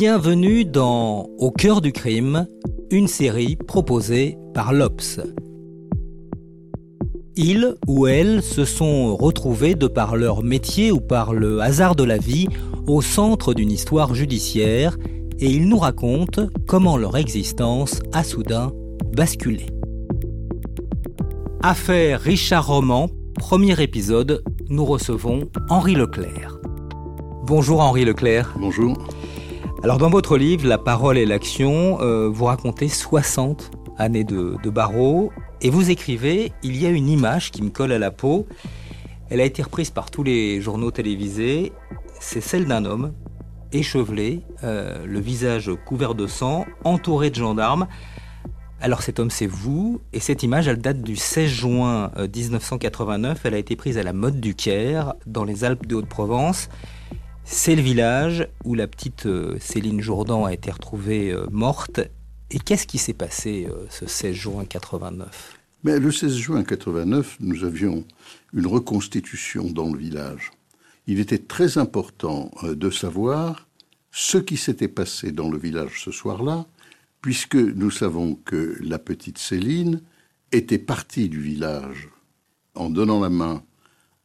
Bienvenue dans Au cœur du crime, une série proposée par l'Obs. Ils ou elles se sont retrouvés de par leur métier ou par le hasard de la vie au centre d'une histoire judiciaire et ils nous racontent comment leur existence a soudain basculé. Affaire Richard Roman, premier épisode, nous recevons Henri Leclerc. Bonjour Henri Leclerc. Bonjour. Alors dans votre livre La parole et l'action, euh, vous racontez 60 années de, barreau et vous écrivez Il y a une image qui me colle à la peau. Elle a été reprise par tous les journaux télévisés. C'est celle d'un homme échevelé, euh, le visage couvert de sang, entouré de gendarmes. Alors cet homme c'est vous, et cette image elle date du 16 juin 1989, euh, elle a été prise à la mode du Caire, dans les Alpes de Haute-Provence. C'est le village où la petite euh, Céline Jourdan a été retrouvée euh, morte. Et qu'est-ce qui s'est passé euh, ce 16 juin 89 Mais Le 16 juin 89, nous avions une reconstitution dans le village. Il était très important de savoir ce qui s'était passé dans le village ce soir-là, puisque nous savons que la petite Céline était partie du village en donnant la main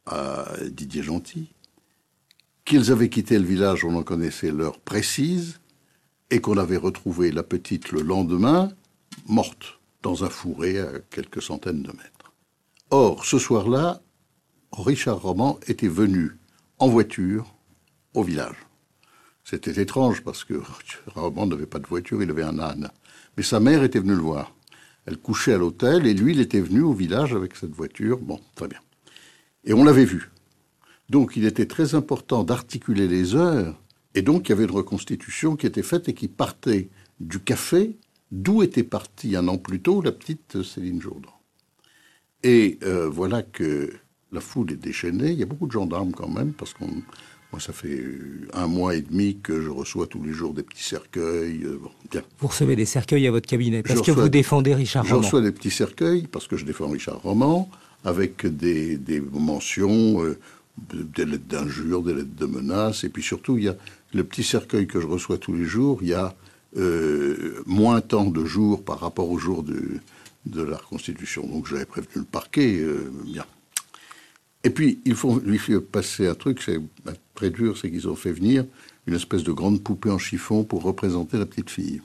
à Didier Gentil, qu'ils avaient quitté le village, on en connaissait l'heure précise, et qu'on avait retrouvé la petite le lendemain, morte, dans un fourré à quelques centaines de mètres. Or, ce soir-là, Richard Roman était venu en voiture au village. C'était étrange parce que Roman n'avait pas de voiture, il avait un âne. Mais sa mère était venue le voir. Elle couchait à l'hôtel et lui, il était venu au village avec cette voiture. Bon, très bien. Et on l'avait vu. Donc il était très important d'articuler les heures, et donc il y avait une reconstitution qui était faite et qui partait du café, d'où était partie un an plus tôt la petite Céline Jourdan. Et euh, voilà que la foule est déchaînée, il y a beaucoup de gendarmes quand même, parce qu'on... Moi, ça fait un mois et demi que je reçois tous les jours des petits cercueils. Euh, bon, bien. Vous recevez des cercueils à votre cabinet parce que vous défendez Richard Roman. Je reçois des petits cercueils parce que je défends Richard Roman, avec des, des mentions euh, des lettres d'injures, des lettres de menaces, et puis surtout, il y a le petit cercueil que je reçois tous les jours, il y a euh, moins tant de jours par rapport au jour de, de la reconstitution. Donc j'avais prévenu le parquet, euh. Et puis, il faut lui faire passer un truc, c'est très dur, c'est qu'ils ont fait venir une espèce de grande poupée en chiffon pour représenter la petite fille.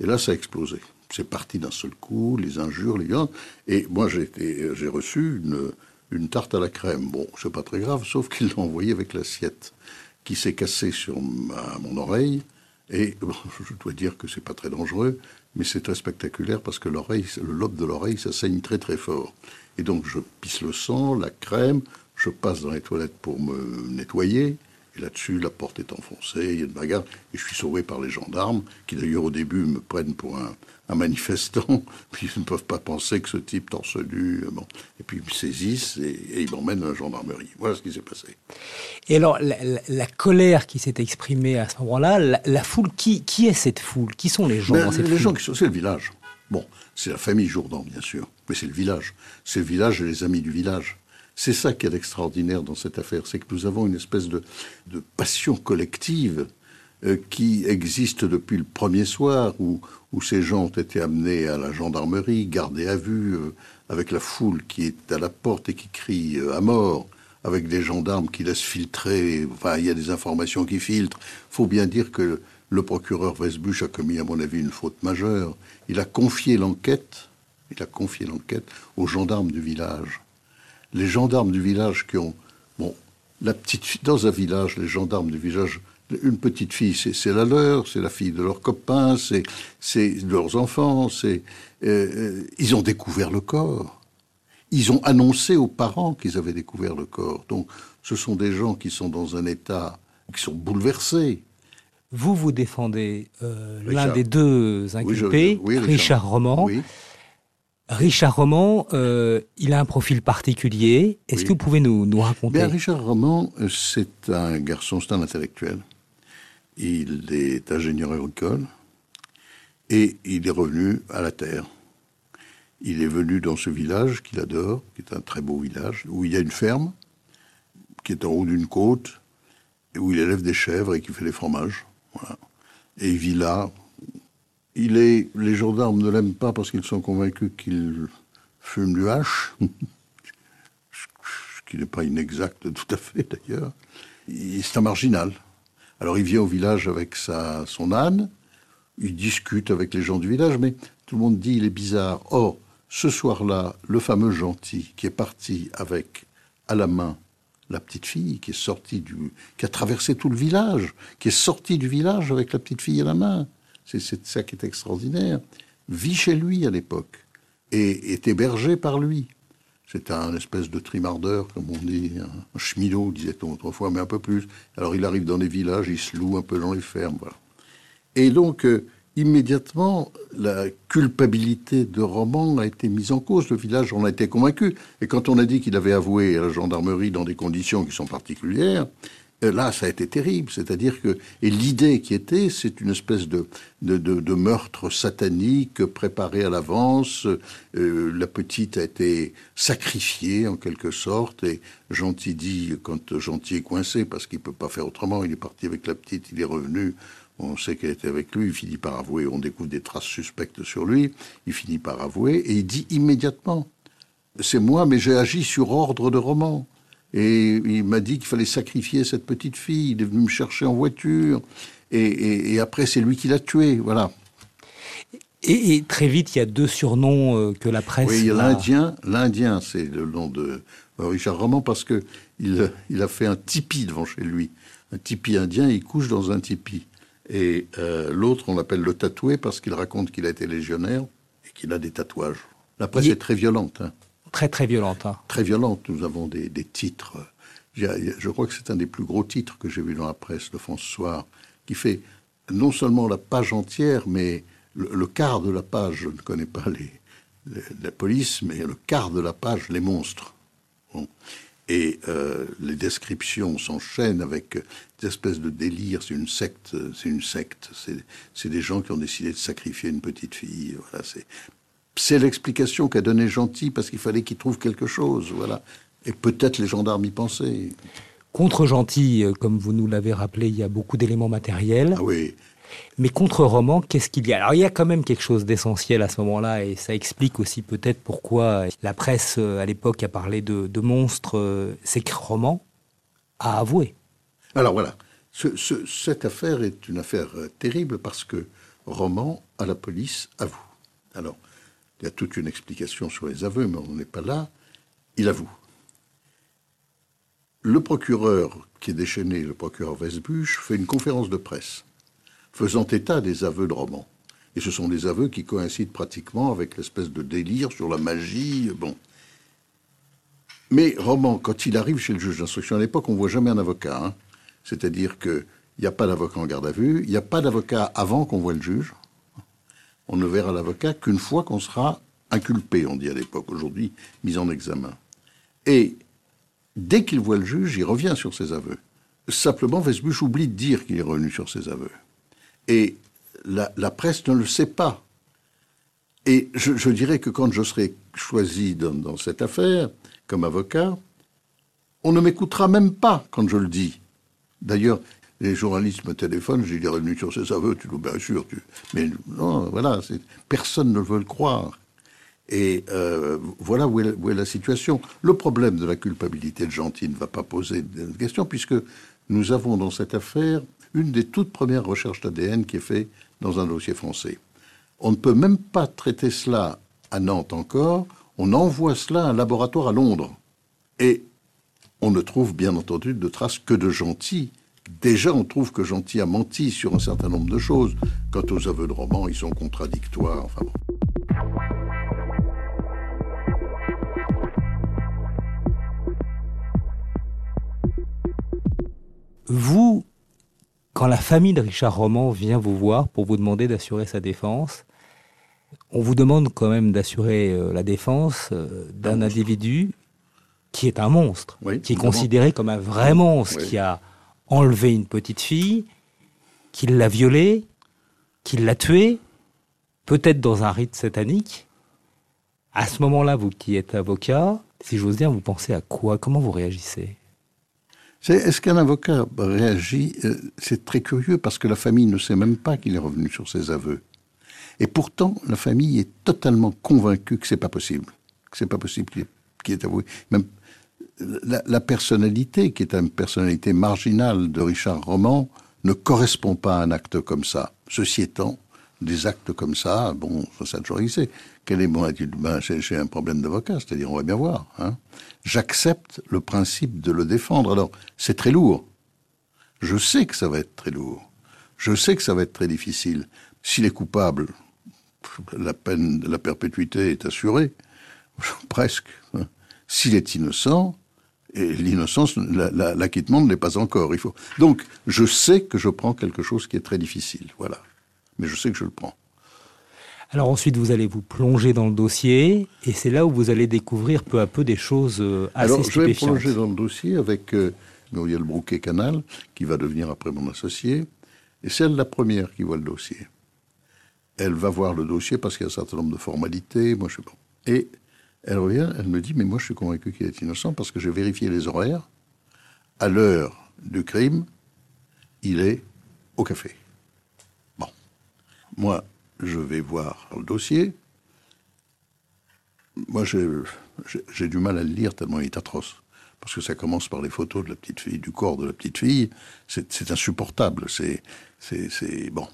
Et là, ça a explosé. C'est parti d'un seul coup, les injures, les gants. Et moi, j'ai reçu une, une tarte à la crème. Bon, c'est pas très grave, sauf qu'il l'a envoyé avec l'assiette qui s'est cassée sur ma, mon oreille. Et je dois dire que c'est pas très dangereux, mais c'est très spectaculaire parce que l'oreille, le lobe de l'oreille, ça saigne très très fort. Et donc je pisse le sang, la crème, je passe dans les toilettes pour me nettoyer. Et là-dessus, la porte est enfoncée, il y a une bagarre, et je suis sauvé par les gendarmes, qui d'ailleurs au début me prennent pour un, un manifestant, puis ils ne peuvent pas penser que ce type torse nu, bon. et puis ils me saisissent et, et ils m'emmènent à la gendarmerie. Voilà ce qui s'est passé. Et alors, la, la, la colère qui s'est exprimée à ce moment-là, la, la, foule, qui, qui est cette foule? Qui sont les gens dans cette Les foule? gens qui sont, c'est le village. Bon, c'est la famille Jourdan, bien sûr, mais c'est le village. C'est le village et les amis du village. C'est ça qui est extraordinaire dans cette affaire, c'est que nous avons une espèce de, passion collective euh, qui existe depuis le premier soir, où, ces gens ont été amenés à la gendarmerie, gardés à vue, euh, avec la foule qui est à la porte et qui crie euh, à mort, avec des gendarmes qui laissent filtrer, enfin il y a des informations qui filtrent. Il faut bien dire que le procureur Westbuch a commis, à mon avis, une faute majeure. Il a confié l'enquête aux gendarmes du village les gendarmes du village qui ont. Bon, la petite dans un village, les gendarmes du village, une petite fille, c'est la leur, c'est la fille de leurs copains, c'est leurs enfants, c'est. Euh, ils ont découvert le corps. ils ont annoncé aux parents qu'ils avaient découvert le corps. Donc, ce sont des gens qui sont dans un état, qui sont bouleversés. Vous, vous défendez euh, l'un des deux inculpés, Richard. Roman. Richard Roman, euh, il a un profil particulier. Est-ce que vous pouvez nous, nous raconter? Bien, Richard Roman, c'est un garçon, c'est un intellectuel. Il est ingénieur agricole et il est revenu à la terre. Il est venu dans ce village qu'il adore, qui est un très beau village, où il y a une ferme, qui est en haut d'une côte, et où il élève des chèvres et qui fait des fromages. Et il vit là. Il est, les gendarmes ne l'aiment pas parce qu'ils sont convaincus qu'il fume du hache, ce qui n'est pas inexact tout à fait d'ailleurs. C'est un marginal. Alors il vient au village avec sa, son âne, il discute avec les gens du village, mais tout le monde dit il est bizarre. Or, ce soir-là, le fameux gentil qui est parti avec à la main la petite fille, qui est sortie du, qui a traversé tout le village, qui est sortie du village avec la petite fille à la main. C'est ça qui est extraordinaire. Vit chez lui à l'époque et est hébergé par lui. C'est un espèce de trimardeur, comme on dit, un cheminot, disait-on autrefois, mais un peu plus. Alors il arrive dans les villages, il se loue un peu dans les fermes. Et donc, euh, immédiatement, la culpabilité de Roman a été mise en cause. Le village en a été convaincu. Et quand on a dit qu'il avait avoué à la gendarmerie dans des conditions qui sont particulières, là, ça a été terrible. C'est-à-dire que, et l'idée qui était, c'est une espèce de, de, meurtre satanique préparé à l'avance. Euh, la petite a été sacrifiée en quelque sorte. Et Gentil dit, quand Gentil est coincé parce qu'il peut pas faire autrement, il est parti avec la petite, il est revenu. On sait qu'elle était avec lui, il finit par avouer, on découvre des traces suspectes sur lui, il finit par avouer, et il dit immédiatement, c'est moi, mais j'ai agi sur ordre de Roman. Et il m'a dit qu'il fallait sacrifier cette petite fille, il est venu me chercher en voiture, et, après c'est lui qui l'a tué, voilà. Et, très vite, il y a deux surnoms euh, que la presse. Oui, il y a l'Indien. L'Indien, c'est le nom de Richard Roman parce que il, il, a fait un tipi devant chez lui. Un tipi indien, il couche dans un tipi. Et euh, l'autre, on l'appelle le tatoué parce qu'il raconte qu'il a été légionnaire et qu'il a des tatouages. La presse est très violente. Hein. Très, très violente. Hein. Très violente. Nous avons des, titres. Je crois que c'est un des plus gros titres que j'ai vu dans la presse de Soir, qui fait non seulement la page entière, mais le, quart de la page. Je ne connais pas les, la police, mais le quart de la page, les monstres. Et euh, les descriptions s'enchaînent avec des espèces de délire. C'est une secte. C'est une secte. C'est des gens qui ont décidé de sacrifier une petite fille. Voilà. C'est l'explication qu'a donné Gentil parce qu'il fallait qu'il trouve quelque chose. Voilà. Et peut-être les gendarmes y pensaient. Contre Gentil, euh, comme vous nous l'avez rappelé, il y a beaucoup d'éléments matériels. Ah oui. Mais contre roman, qu'est-ce qu'il y a? Alors il y a quand même quelque chose d'essentiel à ce moment-là, et ça explique aussi peut-être pourquoi la presse euh, à l'époque a parlé de, monstres. Euh, c'est que roman a avoué. Alors voilà, cette affaire est une affaire terrible parce que Roman, à la police, avoue. Alors, il y a toute une explication sur les aveux, mais on n'est pas là. Il avoue. Le procureur qui est déchaîné, le procureur Vesbuche, fait une conférence de presse faisant état des aveux de Roman. Et ce sont des aveux qui coïncident pratiquement avec l'espèce de délire sur la magie. Bon. Mais Roman, quand il arrive chez le juge d'instruction, à l'époque, on ne voit jamais un avocat. Hein. C'est-à-dire qu'il n'y a pas d'avocat en garde à vue, il n'y a pas d'avocat avant qu'on voit le juge. On ne verra l'avocat qu'une fois qu'on sera inculpé, on dit à l'époque, aujourd'hui mis en examen. Et dès qu'il voit le juge, il revient sur ses aveux. Simplement, Vesbuche oublie de dire qu'il est revenu sur ses aveux. Et la, presse ne le sait pas. Et je, dirais que quand je serai choisi dans, cette affaire comme avocat, on ne m'écoutera même pas quand je le dis. D'ailleurs, les journalistes me téléphonent, j'ai dit revenu sur ses aveux, tu bien sûr, mais non, voilà, personne ne veut le croire. Et euh, voilà où est, où est, la situation. Le problème de la culpabilité de Gentil ne va pas poser de question, puisque nous avons dans cette affaire une des toutes premières recherches d'ADN qui est faite dans un dossier français. On ne peut même pas traiter cela à Nantes encore, on envoie cela à un laboratoire à Londres. Et on ne trouve bien entendu de traces que de Gentil. Déjà, on trouve que Gentil a menti sur un certain nombre de choses. Quant aux aveux de roman, ils sont contradictoires. Vous, quand la famille de Richard Roman vient vous voir pour vous demander d'assurer sa défense, on vous demande quand même d'assurer euh, la défense euh, d'un individu qui est un monstre, qui est considéré comme un vrai monstre, qui a enlevé une petite fille, qui l'a violée, qui l'a tuée, peut-être dans un rite satanique. À ce moment-là, vous qui êtes avocat, si j'ose dire, vous pensez à quoi? Comment vous réagissez? Est-ce qu'un avocat réagit Euh, C'est très curieux parce que la famille ne sait même pas qu'il est revenu sur ses aveux. Et pourtant, la famille est totalement convaincue que c'est pas possible, que c'est pas possible qu'il qu'il ait avoué. La, personnalité, qui est une personnalité marginale de Richard Roman, ne correspond pas à un acte comme ça. Ceci étant, des actes comme ça, bon, ça, toujours existé. Quel est mon attitude? Ben, j'ai, j'ai un problème d'avocat, c'est-à-dire on va bien voir. Hein. J'accepte le principe de le défendre. Alors, c'est très lourd. Je sais que ça va être très lourd. Je sais que ça va être très difficile. S'il est coupable, la peine de la perpétuité est assurée, presque. hein. S'il est innocent, et l'innocence, la- la- l'acquittement ne l'est pas encore. Il faut. Donc, je sais que je prends quelque chose qui est très difficile, voilà. Mais je sais que je le prends. Alors ensuite, vous allez vous plonger dans le dossier, et c'est là où vous allez découvrir peu à peu des choses euh, assez Alors, je vais plonger dans le dossier avec euh, Muriel Brouquet-Canal, qui va devenir après mon associé. Et c'est elle la première qui voit le dossier. Elle va voir le dossier parce qu'il y a un certain nombre de formalités. Moi, je sais pas. Et elle revient, elle me dit, mais moi, je suis convaincu qu'il est innocent parce que j'ai vérifié les horaires. À l'heure du crime, il est au café. Bon. Moi, je vais voir le dossier. Moi, j'ai du mal à le lire tellement il est atroce. Parce que ça commence par les photos de la petite fille, du corps de la petite fille. C'est insupportable. C'est- Bon.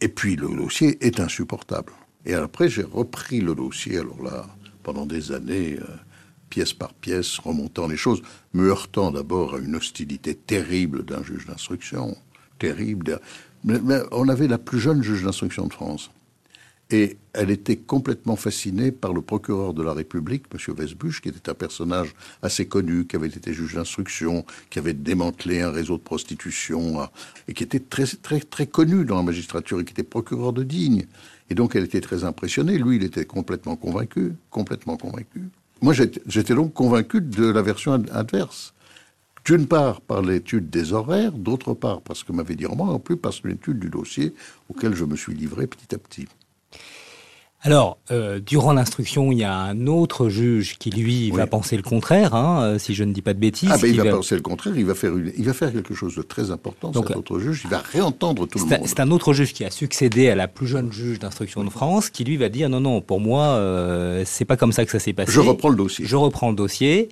Et puis, le dossier est insupportable. Et après, j'ai repris le dossier, alors là, pendant des années, euh, pièce par pièce, remontant les choses, me heurtant d'abord à une hostilité terrible d'un juge d'instruction. Terrible. Mais- mais on avait la plus jeune juge d'instruction de France. Et elle était complètement fascinée par le procureur de la République, M. Vesbuche, qui était un personnage assez connu, qui avait été juge d'instruction, qui avait démantelé un réseau de prostitution, hein, et qui était très, très, très connu dans la magistrature, et qui était procureur de Digne. Et donc elle était très impressionnée. Lui, il était complètement convaincu, complètement convaincu. Moi, j'étais donc convaincu de la version ad- adverse. D'une part par l'étude des horaires, d'autre part parce que m'avait dit Roman, en plus que l'étude du dossier auquel je me suis livré petit à petit. Alors, euh, durant l'instruction, il y a un autre juge qui, lui, va Oui. penser le contraire, hein, euh, si je ne dis pas de bêtises. Ah ben, il va va- penser le contraire, il va faire, une- il va faire quelque chose de très important, Donc, cet autre juge, il va réentendre tout le un, monde. c'est un autre juge qui a succédé à la plus jeune juge d'instruction de France, qui lui va dire non, non, pour moi, euh, c'est pas comme ça que ça s'est passé. Je reprends le dossier. Je reprends le dossier,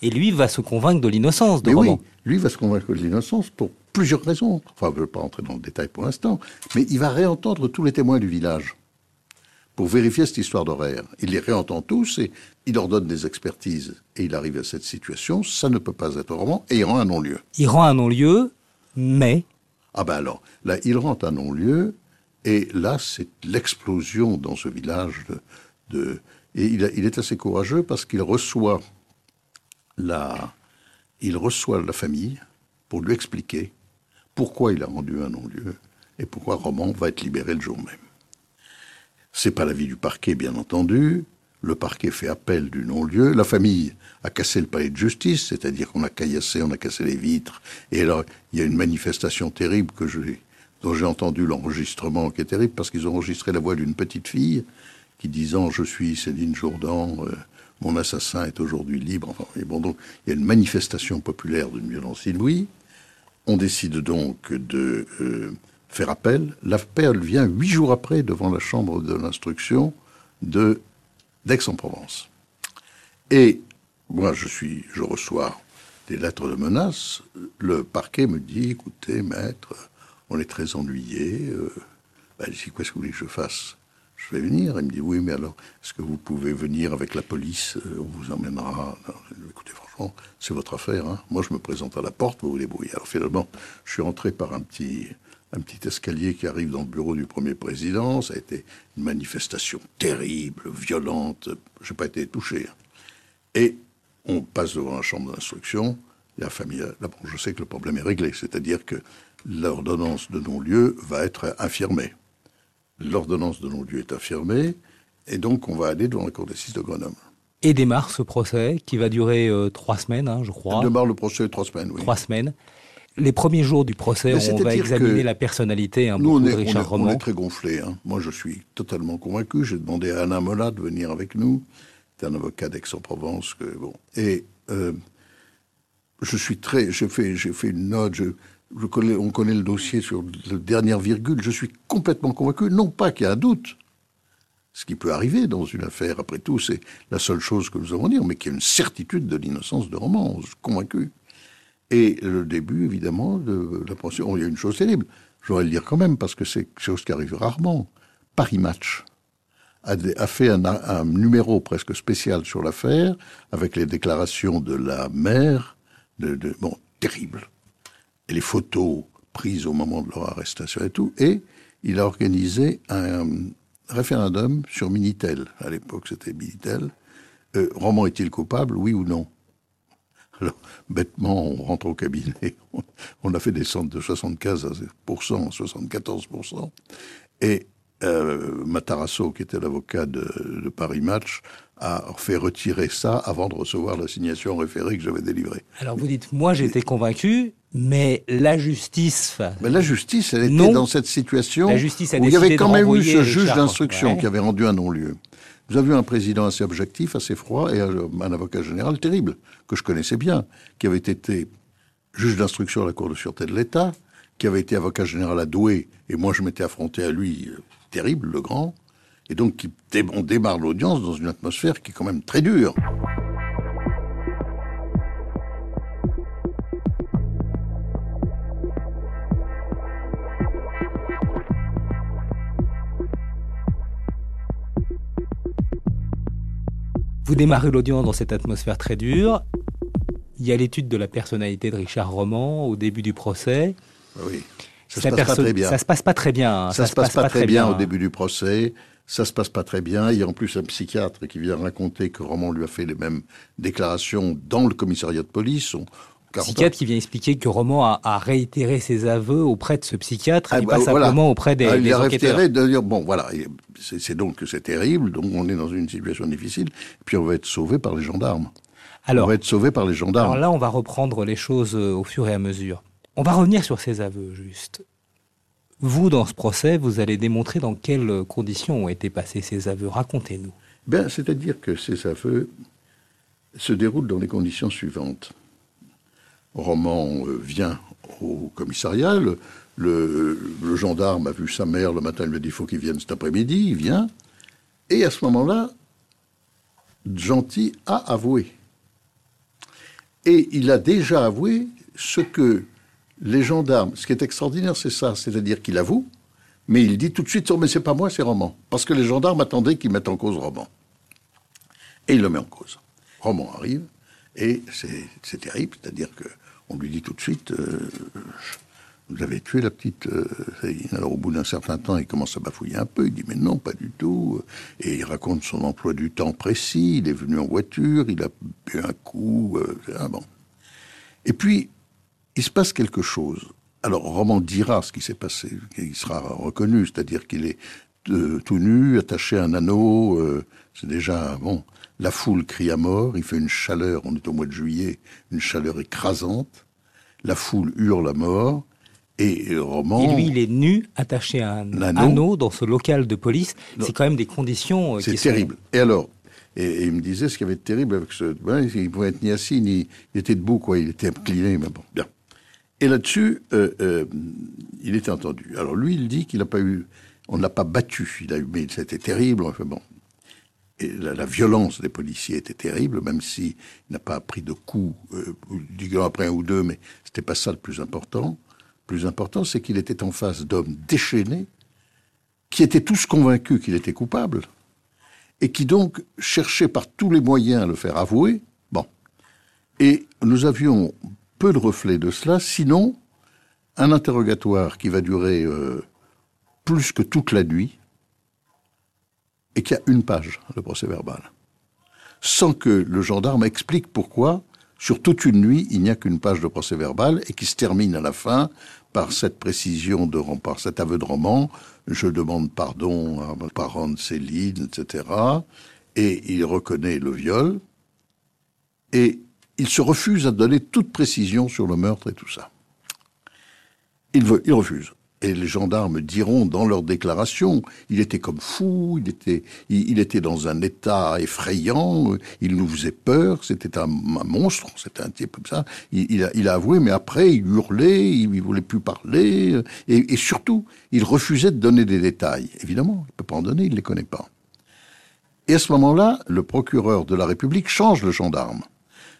et lui va se convaincre de l'innocence de Mais oui, Roman. lui va se convaincre de l'innocence pour plusieurs raisons. Enfin, je ne veux pas entrer dans le détail pour l'instant, mais il va réentendre tous les témoins du village pour vérifier cette histoire d'horaire. Il les réentend tous et il leur donne des expertises. Et il arrive à cette situation, ça ne peut pas être Roman, et il rend un non-lieu. Il rend un non-lieu, mais Ah ben alors, là, il rend un non-lieu, et là, c'est l'explosion dans ce village de... de- et il, a- il est assez courageux parce qu'il reçoit la... Il reçoit la famille pour lui expliquer pourquoi il a rendu un non-lieu et pourquoi Roman va être libéré le jour même. C'est pas l'avis du parquet, bien entendu. Le parquet fait appel du non-lieu. La famille a cassé le palais de justice, c'est-à-dire qu'on a caillassé, on a cassé les vitres. Et alors, il y a une manifestation terrible que j'ai, dont j'ai entendu l'enregistrement, qui est terrible, parce qu'ils ont enregistré la voix d'une petite fille qui disant Je suis Céline Jourdan, euh, mon assassin est aujourd'hui libre. Enfin, et bon, donc, il y a une manifestation populaire d'une violence inouïe. On décide donc de euh, faire appel. L'appel vient huit jours après devant la chambre de l'instruction de d'Aix-en-Provence. Et moi, je suis, je reçois des lettres de menaces. Le parquet me dit "Écoutez, maître, on est très ennuyé. Euh, dis Qu'est-ce que vous voulez que je fasse? Je vais venir. Il me dit "Oui, mais alors, est-ce que vous pouvez venir avec la police? Euh, On vous emmènera." Écoutez, franchement, c'est votre affaire. hein. Moi, je me présente à la porte, vous vous débrouillez. Alors finalement, je suis rentré par un petit un petit escalier qui arrive dans le bureau du premier président. Ça a été une manifestation terrible, violente. Je n'ai pas été touché. hein. Et on passe devant la chambre d'instruction. la famille, là, bon, je sais que le problème est réglé, c'est-à-dire que l'ordonnance de non-lieu va être infirmée. L'ordonnance de non-lieu est infirmée, et donc on va aller devant la cour d'assises de Grenoble. Et démarre ce procès qui va durer euh, trois semaines, hein, je crois. Démarre le procès trois semaines, oui. Trois semaines. Les premiers jours du procès, on va examiner la personnalité hein, nous, de Richard on est, on est très gonflé. Hein. Moi, je suis totalement convaincu. J'ai demandé à Anna Mola de venir avec nous. C'est un avocat d'Aix-en-Provence. Bon. Et euh, je suis très. J'ai fait, j'ai fait une note. Je, connais, on connaît le dossier sur la dernière virgule. Je suis complètement convaincu. Non pas qu'il y a un doute. Ce qui peut arriver dans une affaire, après tout, c'est la seule chose que nous avons à dire, mais qu'il y a une certitude de l'innocence de Roman. Convaincu. Et le début, évidemment, de la procédure. Il y a une chose terrible. Je voudrais le dire quand même, parce que c'est quelque chose qui arrive rarement. Paris Match a, fait un, numéro presque spécial sur l'affaire, avec les déclarations de la mère, de, bon, terrible, et les photos prises au moment de leur arrestation et tout, et il a organisé un référendum sur Minitel. À l'époque, c'était Minitel. Euh, Roman est-il coupable, oui ou non? Alors, bêtement, on rentre au cabinet, on a fait descendre de 75% à 74%, et euh, Matarasso, qui était l'avocat de, Paris Match, a fait retirer ça avant de recevoir l'assignation référée que j'avais délivrée. Alors vous dites, moi j'étais convaincu, mais la justice... Mais la justice, elle était dans cette situation justice où il y avait quand même eu ce juge d'instruction qui avait rendu un non-lieu. Vous eu un président assez objectif, assez froid, et un avocat général terrible, que je connaissais bien, qui avait été juge d'instruction à la Cour de sûreté de l'État, qui avait été avocat général à Douai, et moi je m'étais affronté à lui, euh, terrible, le grand, et donc on démarre l'audience dans une atmosphère qui est quand même très dure. Vous démarrez l'audience dans cette atmosphère très dure. Il y a l'étude de la personnalité de Richard Roman au début du procès. Oui. Ça se passe pas très bien. Ça se passe pas très bien. Ça, se passe, pas, très bien, au début du procès. Ça se passe pas très bien. Il y a en plus un psychiatre qui vient raconter que Roman lui a fait les mêmes déclarations dans le commissariat de police. Psychiatre qui vient expliquer que Roman a, réitéré ses aveux auprès de ce psychiatre, ah, et bah, pas simplement auprès des, ah, il a réitéré de dire bon voilà, c'est donc que c'est terrible, donc on est dans une situation difficile, et puis on va être sauvé par les gendarmes. Alors, on va être sauvé par les gendarmes. Alors là, on va reprendre les choses euh, au fur et à mesure. On va revenir sur ces aveux, juste. Vous, dans ce procès, vous allez démontrer dans quelles conditions ont été passés ces aveux. Racontez-nous. Ben, c'est-à-dire que ces aveux se déroulent dans les conditions suivantes. Roman euh, vient au commissariat, le, gendarme a vu sa mère le matin, il lui a dit faut qu'il vienne cet après-midi, il vient. Et à ce moment-là, Gentil a avoué. Et il a déjà avoué ce que les gendarmes, ce qui est extraordinaire, c'est ça, c'est-à-dire qu'il avoue, mais il dit tout de suite, oh, mais c'est pas moi, c'est Roman. Parce que les gendarmes attendaient qu'il mette en cause Roman. Et il le met en cause. Roman arrive, et c'est terrible, c'est-à-dire qu'on lui dit tout de suite, euh, vous avez tué la petite. Euh, alors au bout d'un certain temps, il commence à bafouiller un peu. Il dit mais non, pas du tout. Et il raconte son emploi du temps précis. Il est venu en voiture, il a bu un coup. Euh, bon. Et puis il se passe quelque chose. Alors Roman dira ce qui s'est passé. Il sera reconnu, c'est-à-dire qu'il est tout nu, attaché à un anneau. c'est déjà bon. La foule crie à mort. Il fait une chaleur. On est au mois de juillet, une chaleur écrasante. La foule hurle à mort. Et Roman. Et lui, il est nu, attaché à un anneau, dans ce local de police. C'est quand même des conditions euh, C'est terrible. Et alors, et, il me disait ce qui avait été terrible avec ce. Ben, il pouvait être ni assis, ni. Il était debout, quoi. Il était incliné, mais bon, bien. Et là-dessus, euh, euh, il était entendu. Alors lui, il dit qu'il n'a pas eu. On ne l'a pas battu. Il a eu. Mais c'était terrible. Enfin bon. La, violence des policiers était terrible, même s'il n'a pas pris de coups, euh, après un ou deux, mais c'était pas ça le plus important plus important, c'est qu'il était en face d'hommes déchaînés, qui étaient tous convaincus qu'il était coupable, et qui donc cherchaient par tous les moyens à le faire avouer. Bon. Et nous avions peu de reflets de cela, sinon un interrogatoire qui va durer euh, plus que toute la nuit, et qui a une page, le procès verbal, sans que le gendarme explique pourquoi sur toute une nuit, il n'y a qu'une page de procès verbal et qui se termine à la fin par cette précision de par cet aveu de roman. Je demande pardon à ma parente Céline, etc. Et il reconnaît le viol et il se refuse à donner toute précision sur le meurtre et tout ça. Il, veut, il refuse et les gendarmes diront dans leur déclaration, il était comme fou, il était, il, était dans un état effrayant, il nous faisait peur, c'était un, monstre, c'était un type comme ça. Il, a, avoué, mais après, il hurlait, il, ne voulait plus parler, et, et, surtout, il refusait de donner des détails. Évidemment, il peut pas en donner, il les connaît pas. Et à ce moment-là, le procureur de la République change le gendarme.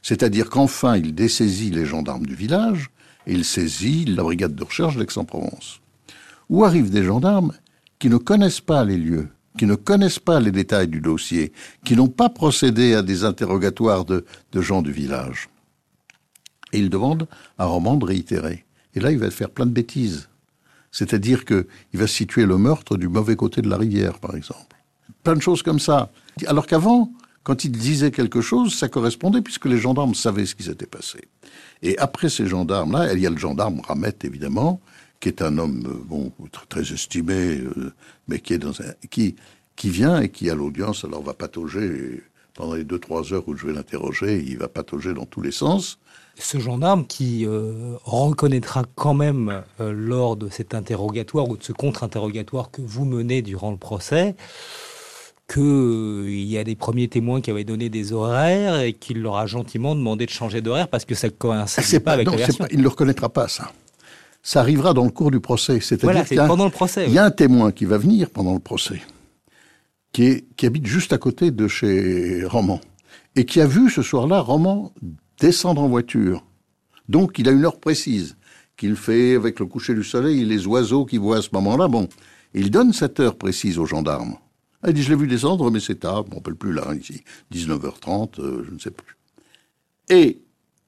C'est-à-dire qu'enfin, il dessaisit les gendarmes du village, et il saisit la brigade de recherche d'Aix-en-Provence où arrivent des gendarmes qui ne connaissent pas les lieux, qui ne connaissent pas les détails du dossier, qui n'ont pas procédé à des interrogatoires de, gens du village? Et ils demandent à Roman de réitérer. Et là, il va faire plein de bêtises. C'est-à-dire qu'il va situer le meurtre du mauvais côté de la rivière, par exemple. Plein de choses comme ça. Alors qu'avant, quand il disait quelque chose, ça correspondait puisque les gendarmes savaient ce qui s'était passé. Et après ces gendarmes-là, il y a le gendarme Ramette, évidemment, qui est un homme euh, bon très estimé, euh, mais qui est dans un, qui qui vient et qui à l'audience alors va patauger pendant les deux trois heures où je vais l'interroger, il va patauger dans tous les sens. Ce gendarme qui euh, reconnaîtra quand même lors de cet interrogatoire ou de ce contre-interrogatoire que vous menez durant le procès qu'il y a des premiers témoins qui avaient donné des horaires et qu'il leur a gentiment demandé de changer d'horaire parce que ça coïncidait pas, avec la version. il ne le reconnaîtra pas, ça ça arrivera dans le cours du procès. C'est-à-dire qu'il y, pendant le procès, il y a un témoin qui va venir pendant le procès, qui, est, qui habite juste à côté de chez Roman, et qui a vu ce soir-là Roman descendre en voiture. Donc il a une heure précise qu'il fait avec le coucher du soleil et les oiseaux qu'il voit à ce moment-là. Bon, il donne cette heure précise aux gendarmes. Il dit, je l'ai vu descendre, mais c'est tard, on ne peut plus là, ici, 19h30, euh, je ne sais plus. Et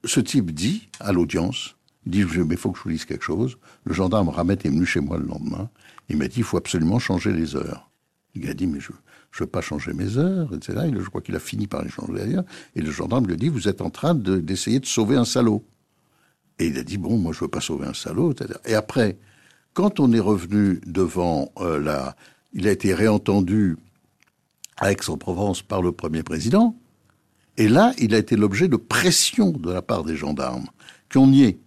ce type dit à l'audience, dit, mais il faut que je vous dise quelque chose. Le gendarme Ramette est venu chez moi le lendemain. Il m'a dit, il faut absolument changer les heures. Il a dit, mais je ne veux pas changer mes heures, etc. Et je crois qu'il a fini par les changer d'ailleurs. Et le gendarme lui a dit, vous êtes en train d'essayer de, sauver un salaud. Et il a dit, bon, moi je veux pas sauver un salaud, etc. Et après, quand on est revenu devant euh, la... Il a été réentendu à Aix-en-Provence par le premier président. Et là, il a été l'objet de pression de la part des gendarmes, qui ont nié.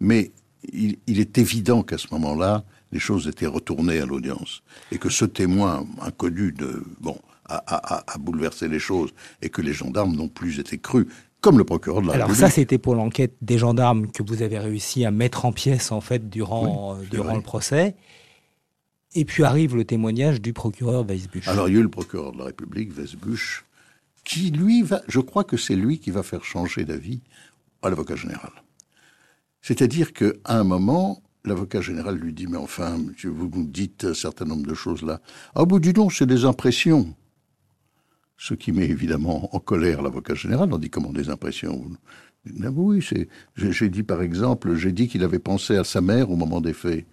Mais il, est évident qu'à ce moment-là, les choses étaient retournées à l'audience et que ce témoin inconnu de bon a, bouleversé les choses et que les gendarmes n'ont plus été crus comme le procureur de la Alors ça, c'était pour l'enquête des gendarmes que vous avez réussi à mettre en pièces en fait durant euh, durant le procès. Et puis arrive le témoignage du procureur Weisbusch. Alors il y a eu le procureur de la République Weisbusch qui lui va, je crois que c'est lui qui va faire changer d'avis à l'avocat général. C'est-à-dire qu'à un moment, l'avocat général lui dit, mais enfin, vous nous dites un certain nombre de choses là. Ah, bout du nom, c'est des impressions. Ce qui met évidemment en colère l'avocat général. On dit, comment des impressions ah, Oui, c'est, j'ai dit par exemple, j'ai dit qu'il avait pensé à sa mère au moment des faits.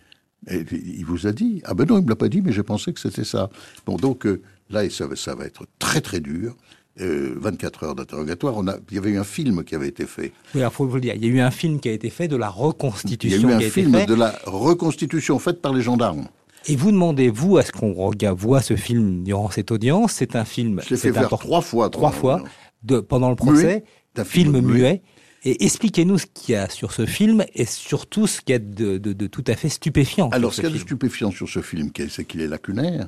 Il vous a dit Ah ben non, il me l'a pas dit, mais j'ai pensé que c'était ça. Bon, donc euh, là, ça va être très très dur. 24 euh, heures d'interrogatoire. il y avait eu un film qui avait été fait. Oui, il faut vous le dire. Il y a eu un film qui a été fait de la reconstitution. Il y a eu un film de la reconstitution faite par les gendarmes. Et vous demandez, vous, à ce qu'on voit ce film durant cette audience? C'est un film. Je l'ai fait voir trois fois. Trois fois de, pendant le procès. Un film, muet. Et expliquez-nous ce qu'il y a sur ce film et surtout ce qu'il y a de, tout à fait stupéfiant. Alors, ce qu'il y a de stupéfiant sur ce film, c'est qu'il est lacunaire.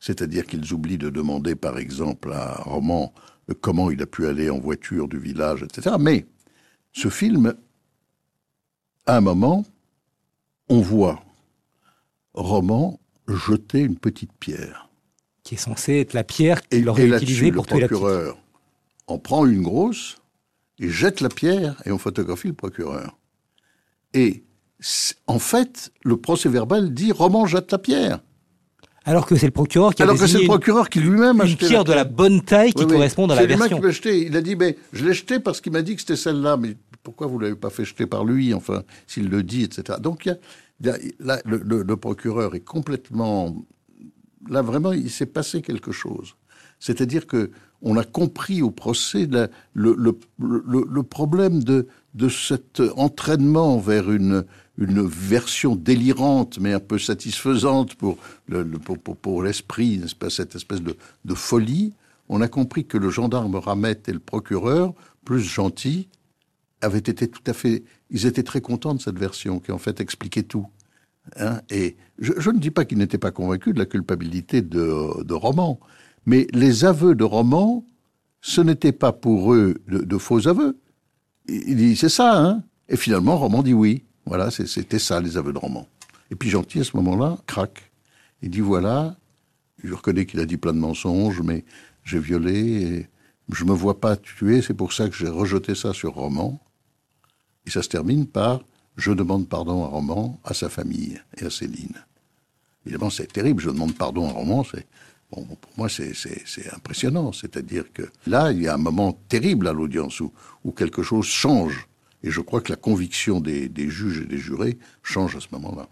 C'est-à-dire qu'ils oublient de demander, par exemple, à Roman comment il a pu aller en voiture du village, etc. Mais ce film, à un moment, on voit Roman jeter une petite pierre. Qui est censée être la pierre qu'il aurait utilisée pour tuer le procureur en prend une grosse, et jette la pierre, et on photographie le procureur. Et en fait, le procès verbal dit Roman jette la pierre. Alors que c'est le procureur qui a Alors que c'est le procureur qui lui-même a une pierre de la bonne taille qui correspond à la version. Qui jeté. Il a dit, mais je l'ai jeté parce qu'il m'a dit que c'était celle-là. Mais pourquoi vous l'avez pas fait jeter par lui Enfin, s'il le dit, etc. Donc, là, le, procureur est complètement. Là, vraiment, il s'est passé quelque chose. C'est-à-dire que on a compris au procès le, le, problème de, de cet entraînement vers une, une version délirante mais un peu satisfaisante pour le, pour, pour, l'esprit, n'est-ce pas, cette espèce de, folie, on a compris que le gendarme Ramette et le procureur, plus gentils, avaient été tout à fait, ils étaient très contents de cette version qui en fait expliquait tout. Hein. et je, ne dis pas qu'ils n'étaient pas convaincus de la culpabilité de, de Roman, mais les aveux de Roman, ce n'était pas pour eux de, de faux aveux. Il dit c'est ça, hein Et finalement, Roman dit oui. Voilà, c'était ça, les aveux de Roman. Et puis Gentil, à ce moment-là, craque. Il dit voilà, je reconnais qu'il a dit plein de mensonges, mais j'ai violé et je me vois pas tuer, c'est pour ça que j'ai rejeté ça sur Roman. Et ça se termine par je demande pardon à Roman, à sa famille et à Céline. Évidemment, c'est terrible, je demande pardon à Roman, c'est Bon, pour moi, c'est impressionnant. C'est-à-dire que là, il y a un moment terrible à l'audience où, où quelque chose change. Et je crois que la conviction des, des juges et des jurés change à ce moment-là.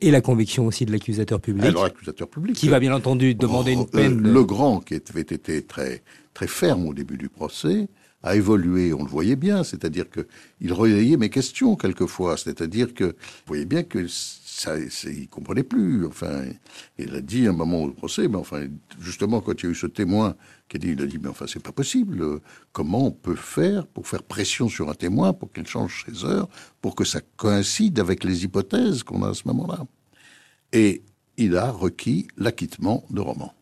Et la conviction aussi de l'accusateur public. Alors, l'accusateur public. Qui va bien entendu demander une oh, peine. Le grand, qui avait été très, très ferme au début du procès, a évolué, on le voyait bien, c'est-à-dire qu'il relayait mes questions quelquefois, c'est-à-dire que vous voyez bien que ça, il comprenait plus. Enfin, il a dit à un moment au procès, mais enfin, justement, quand il y a eu ce témoin il a dit, mais enfin, c'est pas possible. Comment on peut faire pour faire pression sur un témoin pour qu'il change ses heures, pour que ça coïncide avec les hypothèses qu'on a à ce moment-là? Et il a requis l'acquittement de Roman.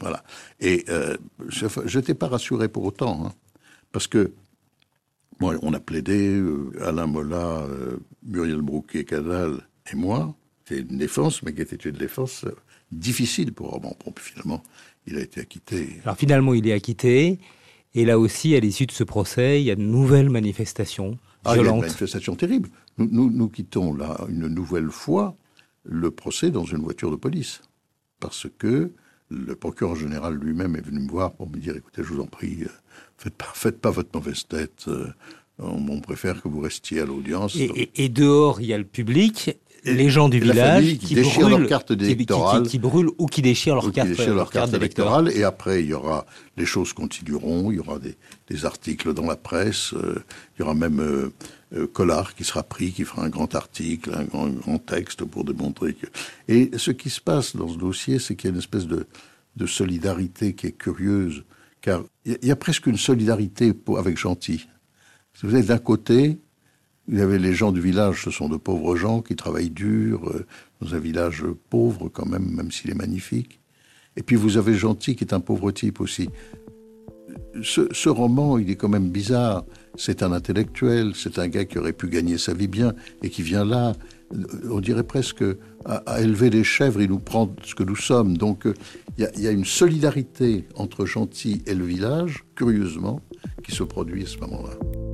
Voilà. Et euh, je n'étais pas rassuré pour autant, hein, parce que moi, on a plaidé, euh, Alain Mola, euh, Muriel Brouquet, Cadal et moi, c'était une défense, mais qui était une défense euh, difficile pour Roman Pompe. Finalement, il a été acquitté. Alors finalement, il est acquitté. Et là aussi, à l'issue de ce procès, il y a de nouvelles manifestations ah, violentes. Il y a une manifestation terrible. Nous, nous, nous, quittons là une nouvelle fois le procès dans une voiture de police. Parce que le procureur général lui-même est venu me voir pour me dire, écoutez, je vous en prie, euh, faites pas, faites pas votre mauvaise tête. Euh, on, préfère que vous restiez à l'audience. et, dehors, il y a le public les gens du village qui, déchirent leur carte électorale, qui, brûlent ou qui déchirent leur carte, leur carte, électorale. Et après, il y aura les choses continueront. Il y aura des, articles dans la presse. Euh, il y aura même euh, euh, Collard qui sera pris, qui fera un grand article, un grand, texte pour démontrer que. Et ce qui se passe dans ce dossier, c'est qu'il y a une espèce de, de solidarité qui est curieuse, car il y, a presque une solidarité avec Gentil. Vous êtes d'un côté, il y avait les gens du village, ce sont de pauvres gens qui travaillent dur, euh, dans un village pauvre quand même, même s'il est magnifique. Et puis vous avez Gentil qui est un pauvre type aussi. Ce, roman, il est quand même bizarre. C'est un intellectuel, c'est un gars qui aurait pu gagner sa vie bien et qui vient là, on dirait presque, à, élever les chèvres, il nous prend ce que nous sommes. Donc euh, il y, y, a une solidarité entre Gentil et le village, curieusement, qui se produit à ce moment-là.